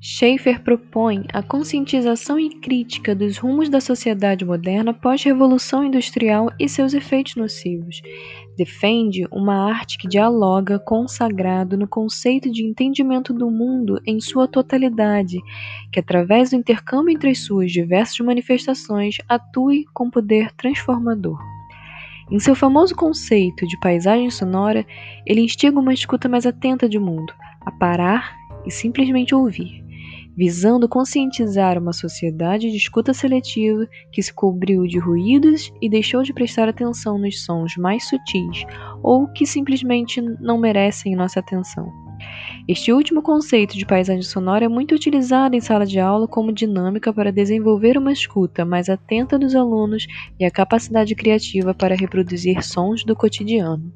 Schaeffer propõe a conscientização e crítica dos rumos da sociedade moderna pós-revolução industrial e seus efeitos nocivos. Defende uma arte que dialoga com o sagrado no conceito de entendimento do mundo em sua totalidade, que através do intercâmbio entre as suas diversas manifestações atue com poder transformador. Em seu famoso conceito de paisagem sonora, ele instiga uma escuta mais atenta de mundo, a parar e simplesmente ouvir visando conscientizar uma sociedade de escuta seletiva que se cobriu de ruídos e deixou de prestar atenção nos sons mais sutis ou que simplesmente não merecem nossa atenção. Este último conceito de paisagem sonora é muito utilizado em sala de aula como dinâmica para desenvolver uma escuta mais atenta dos alunos e a capacidade criativa para reproduzir sons do cotidiano.